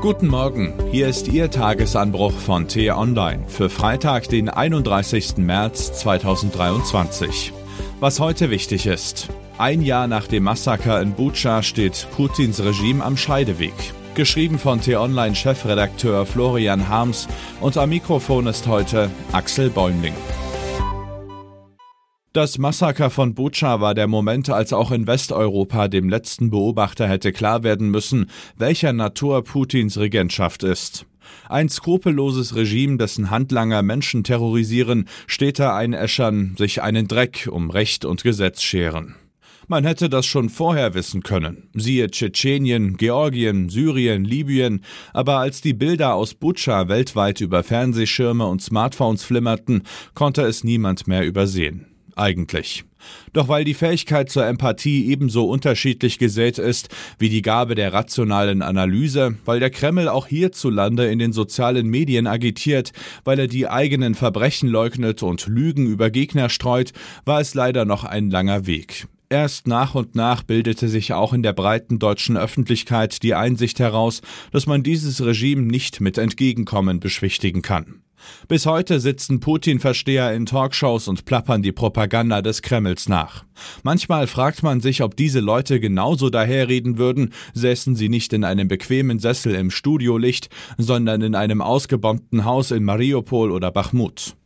Guten Morgen, hier ist Ihr Tagesanbruch von T-Online für Freitag, den 31. März 2023. Was heute wichtig ist. Ein Jahr nach dem Massaker in Butscha steht Putins Regime am Scheideweg. Geschrieben von T-Online-Chefredakteur Florian Harms und am Mikrofon ist heute Axel Bäumling. Das Massaker von Butscha war der Moment, als auch in Westeuropa dem letzten Beobachter hätte klar werden müssen, welcher Natur Putins Regentschaft ist. Ein skrupelloses Regime, dessen Handlanger Menschen terrorisieren, Städte einäschern, sich einen Dreck um Recht und Gesetz scheren. Man hätte das schon vorher wissen können. Siehe Tschetschenien, Georgien, Syrien, Libyen, aber als die Bilder aus Butscha weltweit über Fernsehschirme und Smartphones flimmerten, konnte es niemand mehr übersehen eigentlich. Doch weil die Fähigkeit zur Empathie ebenso unterschiedlich gesät ist wie die Gabe der rationalen Analyse, weil der Kreml auch hierzulande in den sozialen Medien agitiert, weil er die eigenen Verbrechen leugnet und Lügen über Gegner streut, war es leider noch ein langer Weg. Erst nach und nach bildete sich auch in der breiten deutschen Öffentlichkeit die Einsicht heraus, dass man dieses Regime nicht mit Entgegenkommen beschwichtigen kann. Bis heute sitzen Putin-Versteher in Talkshows und plappern die Propaganda des Kremls nach. Manchmal fragt man sich, ob diese Leute genauso daherreden würden, säßen sie nicht in einem bequemen Sessel im Studiolicht, sondern in einem ausgebombten Haus in Mariupol oder Bachmut.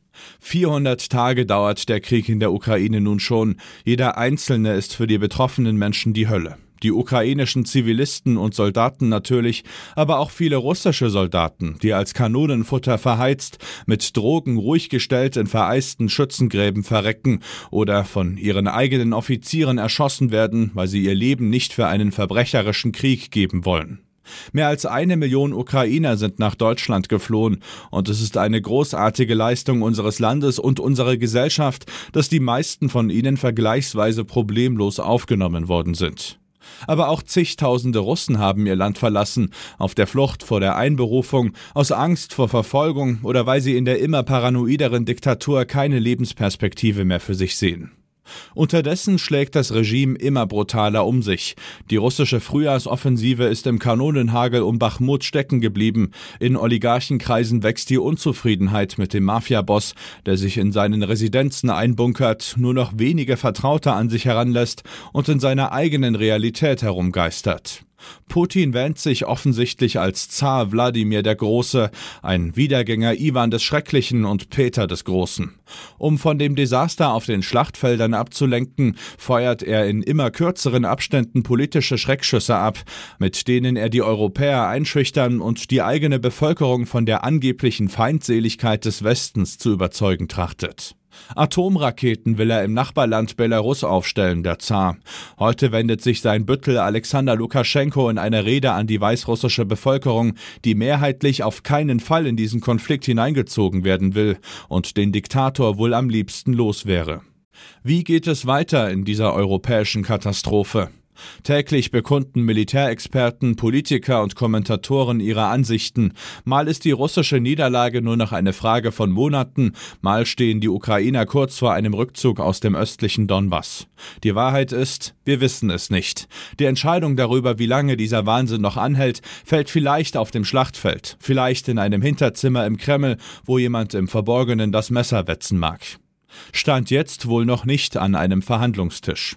400 Tage dauert der Krieg in der Ukraine nun schon. Jeder einzelne ist für die betroffenen Menschen die Hölle die ukrainischen Zivilisten und Soldaten natürlich, aber auch viele russische Soldaten, die als Kanonenfutter verheizt, mit Drogen ruhig gestellt in vereisten Schützengräben verrecken oder von ihren eigenen Offizieren erschossen werden, weil sie ihr Leben nicht für einen verbrecherischen Krieg geben wollen. Mehr als eine Million Ukrainer sind nach Deutschland geflohen, und es ist eine großartige Leistung unseres Landes und unserer Gesellschaft, dass die meisten von ihnen vergleichsweise problemlos aufgenommen worden sind. Aber auch zigtausende Russen haben ihr Land verlassen, auf der Flucht vor der Einberufung, aus Angst vor Verfolgung oder weil sie in der immer paranoideren Diktatur keine Lebensperspektive mehr für sich sehen. Unterdessen schlägt das Regime immer brutaler um sich. Die russische Frühjahrsoffensive ist im Kanonenhagel um Bachmut stecken geblieben. In Oligarchenkreisen wächst die Unzufriedenheit mit dem Mafiaboss, der sich in seinen Residenzen einbunkert, nur noch wenige Vertraute an sich heranlässt und in seiner eigenen Realität herumgeistert. Putin wähnt sich offensichtlich als Zar Wladimir der Große, ein Wiedergänger Iwan des Schrecklichen und Peter des Großen. Um von dem Desaster auf den Schlachtfeldern abzulenken, feuert er in immer kürzeren Abständen politische Schreckschüsse ab, mit denen er die Europäer einschüchtern und die eigene Bevölkerung von der angeblichen Feindseligkeit des Westens zu überzeugen trachtet. Atomraketen will er im Nachbarland Belarus aufstellen, der Zar. Heute wendet sich sein Büttel Alexander Lukaschenko in einer Rede an die weißrussische Bevölkerung, die mehrheitlich auf keinen Fall in diesen Konflikt hineingezogen werden will und den Diktator wohl am liebsten los wäre. Wie geht es weiter in dieser europäischen Katastrophe? Täglich bekunden Militärexperten, Politiker und Kommentatoren ihre Ansichten. Mal ist die russische Niederlage nur noch eine Frage von Monaten, mal stehen die Ukrainer kurz vor einem Rückzug aus dem östlichen Donbass. Die Wahrheit ist, wir wissen es nicht. Die Entscheidung darüber, wie lange dieser Wahnsinn noch anhält, fällt vielleicht auf dem Schlachtfeld, vielleicht in einem Hinterzimmer im Kreml, wo jemand im Verborgenen das Messer wetzen mag. Stand jetzt wohl noch nicht an einem Verhandlungstisch.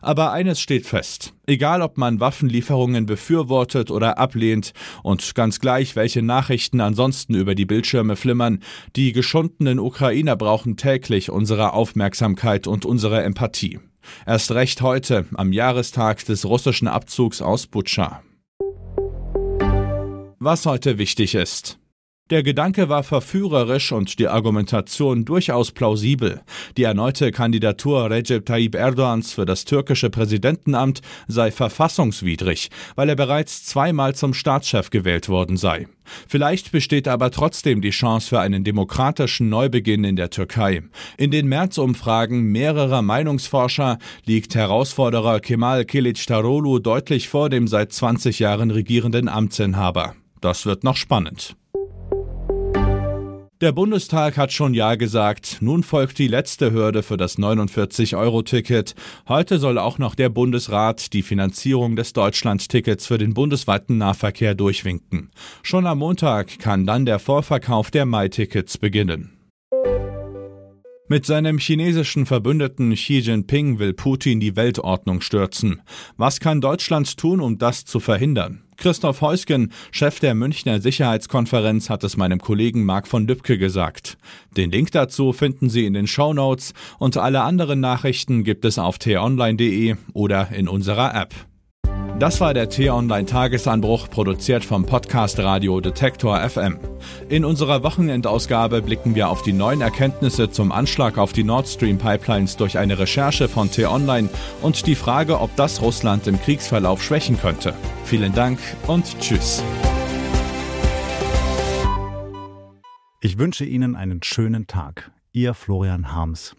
Aber eines steht fest. Egal ob man Waffenlieferungen befürwortet oder ablehnt und ganz gleich, welche Nachrichten ansonsten über die Bildschirme flimmern, die geschundenen Ukrainer brauchen täglich unsere Aufmerksamkeit und unsere Empathie. Erst recht heute, am Jahrestag des russischen Abzugs aus Butscha. Was heute wichtig ist. Der Gedanke war verführerisch und die Argumentation durchaus plausibel. Die erneute Kandidatur Recep Tayyip Erdogans für das türkische Präsidentenamt sei verfassungswidrig, weil er bereits zweimal zum Staatschef gewählt worden sei. Vielleicht besteht aber trotzdem die Chance für einen demokratischen Neubeginn in der Türkei. In den Märzumfragen mehrerer Meinungsforscher liegt Herausforderer Kemal Kılıçdaroğlu deutlich vor dem seit 20 Jahren regierenden Amtsinhaber. Das wird noch spannend. Der Bundestag hat schon Ja gesagt. Nun folgt die letzte Hürde für das 49-Euro-Ticket. Heute soll auch noch der Bundesrat die Finanzierung des Deutschland-Tickets für den bundesweiten Nahverkehr durchwinken. Schon am Montag kann dann der Vorverkauf der Mai-Tickets beginnen. Mit seinem chinesischen Verbündeten Xi Jinping will Putin die Weltordnung stürzen. Was kann Deutschland tun, um das zu verhindern? Christoph Heusgen, Chef der Münchner Sicherheitskonferenz, hat es meinem Kollegen Marc von Lübcke gesagt. Den Link dazu finden Sie in den Show Notes und alle anderen Nachrichten gibt es auf t-online.de oder in unserer App. Das war der T-Online-Tagesanbruch, produziert vom Podcast Radio Detektor FM. In unserer Wochenendausgabe blicken wir auf die neuen Erkenntnisse zum Anschlag auf die Nord Stream Pipelines durch eine Recherche von T-Online und die Frage, ob das Russland im Kriegsverlauf schwächen könnte. Vielen Dank und Tschüss. Ich wünsche Ihnen einen schönen Tag. Ihr Florian Harms.